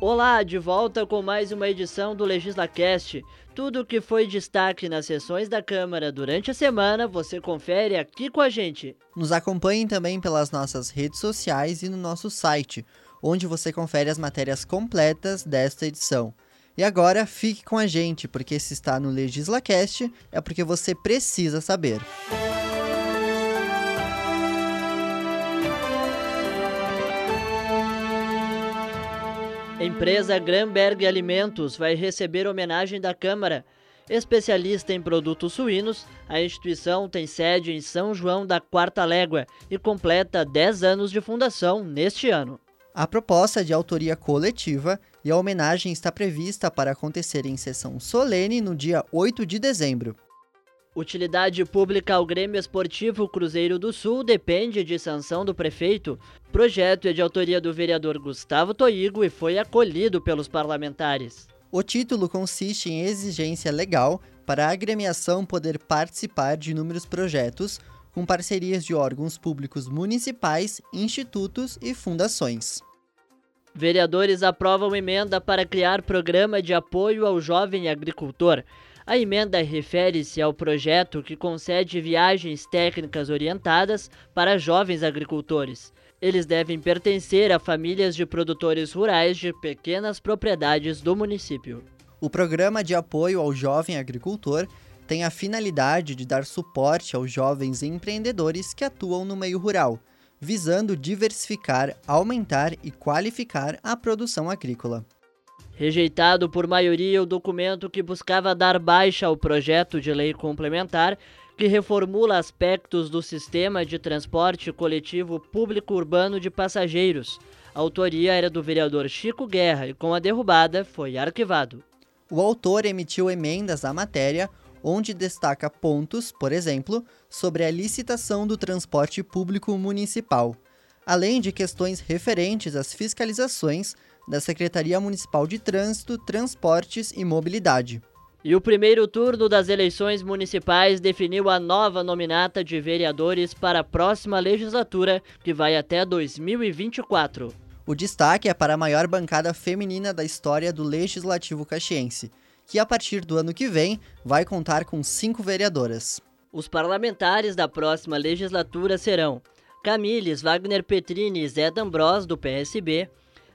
Olá, de volta com mais uma edição do LegislaCast. Tudo o que foi destaque nas sessões da Câmara durante a semana, você confere aqui com a gente. Nos acompanhem também pelas nossas redes sociais e no nosso site, onde você confere as matérias completas desta edição. E agora fique com a gente, porque se está no LegislaCast é porque você precisa saber. Música Empresa Granberg Alimentos vai receber homenagem da Câmara. Especialista em produtos suínos, a instituição tem sede em São João da Quarta Légua e completa 10 anos de fundação neste ano. A proposta é de autoria coletiva e a homenagem está prevista para acontecer em sessão solene no dia 8 de dezembro. Utilidade pública ao Grêmio Esportivo Cruzeiro do Sul depende de sanção do prefeito. Projeto é de autoria do vereador Gustavo Toigo e foi acolhido pelos parlamentares. O título consiste em exigência legal para a agremiação poder participar de inúmeros projetos com parcerias de órgãos públicos municipais, institutos e fundações. Vereadores aprovam emenda para criar programa de apoio ao jovem agricultor. A emenda refere-se ao projeto que concede viagens técnicas orientadas para jovens agricultores. Eles devem pertencer a famílias de produtores rurais de pequenas propriedades do município. O programa de apoio ao jovem agricultor tem a finalidade de dar suporte aos jovens empreendedores que atuam no meio rural, visando diversificar, aumentar e qualificar a produção agrícola. Rejeitado por maioria o documento que buscava dar baixa ao projeto de lei complementar que reformula aspectos do sistema de transporte coletivo público urbano de passageiros. A autoria era do vereador Chico Guerra e, com a derrubada, foi arquivado. O autor emitiu emendas à matéria, onde destaca pontos, por exemplo, sobre a licitação do transporte público municipal, além de questões referentes às fiscalizações da Secretaria Municipal de Trânsito, Transportes e Mobilidade. E o primeiro turno das eleições municipais definiu a nova nominata de vereadores para a próxima legislatura, que vai até 2024. O destaque é para a maior bancada feminina da história do Legislativo Caxiense, que a partir do ano que vem vai contar com cinco vereadoras. Os parlamentares da próxima legislatura serão Camiles Wagner Petrini e Zé D'Ambros, do PSB,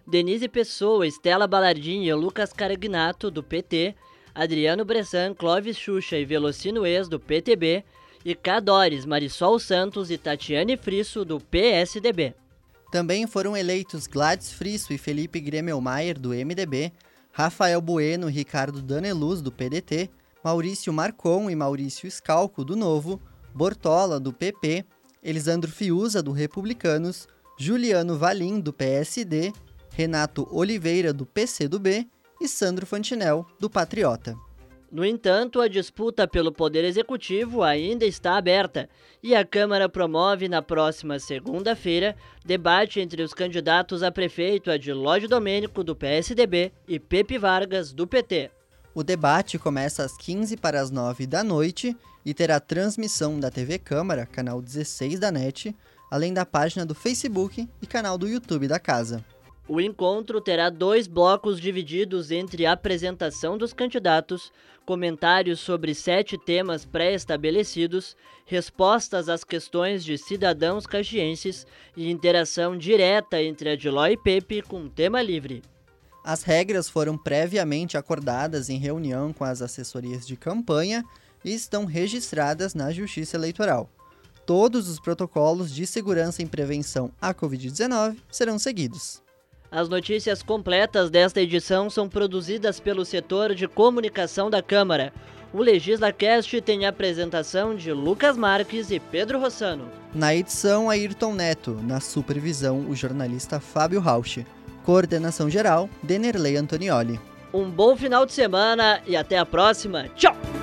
Denise Pessoa, Estela Balardini e Lucas Caragnato, do PT, Adriano Bressan, Clóvis Xuxa e Velocino Ex, do PTB, e Cadores, Marisol Santos e Tatiane Frisso, do PSDB. Também foram eleitos Gladys Frisso e Felipe Gremelmaier, do MDB, Rafael Bueno e Ricardo Daneluz, do PDT, Maurício Marcon e Maurício Scalco, do Novo, Bortola, do PP, Elisandro Fiuza, do Republicanos, Juliano Valim, do PSD Renato Oliveira, do PCdoB, e Sandro Fantinel, do Patriota. No entanto, a disputa pelo Poder Executivo ainda está aberta e a Câmara promove na próxima segunda-feira debate entre os candidatos a prefeito Adilógio Domênico, do PSDB, e Pepe Vargas, do PT. O debate começa às 15 para as 9 da noite e terá transmissão da TV Câmara, canal 16 da NET, além da página do Facebook e canal do YouTube da casa. O encontro terá dois blocos divididos entre apresentação dos candidatos, comentários sobre sete temas pré-estabelecidos, respostas às questões de cidadãos caxienses e interação direta entre Adiló e Pepe com tema livre. As regras foram previamente acordadas em reunião com as assessorias de campanha e estão registradas na Justiça Eleitoral. Todos os protocolos de segurança e prevenção à Covid-19 serão seguidos. As notícias completas desta edição são produzidas pelo setor de comunicação da Câmara. O LegislaCast tem a apresentação de Lucas Marques e Pedro Rossano. Na edição, Ayrton Neto. Na supervisão, o jornalista Fábio Rauch. Coordenação geral, Denerley Antonioli. Um bom final de semana e até a próxima. Tchau!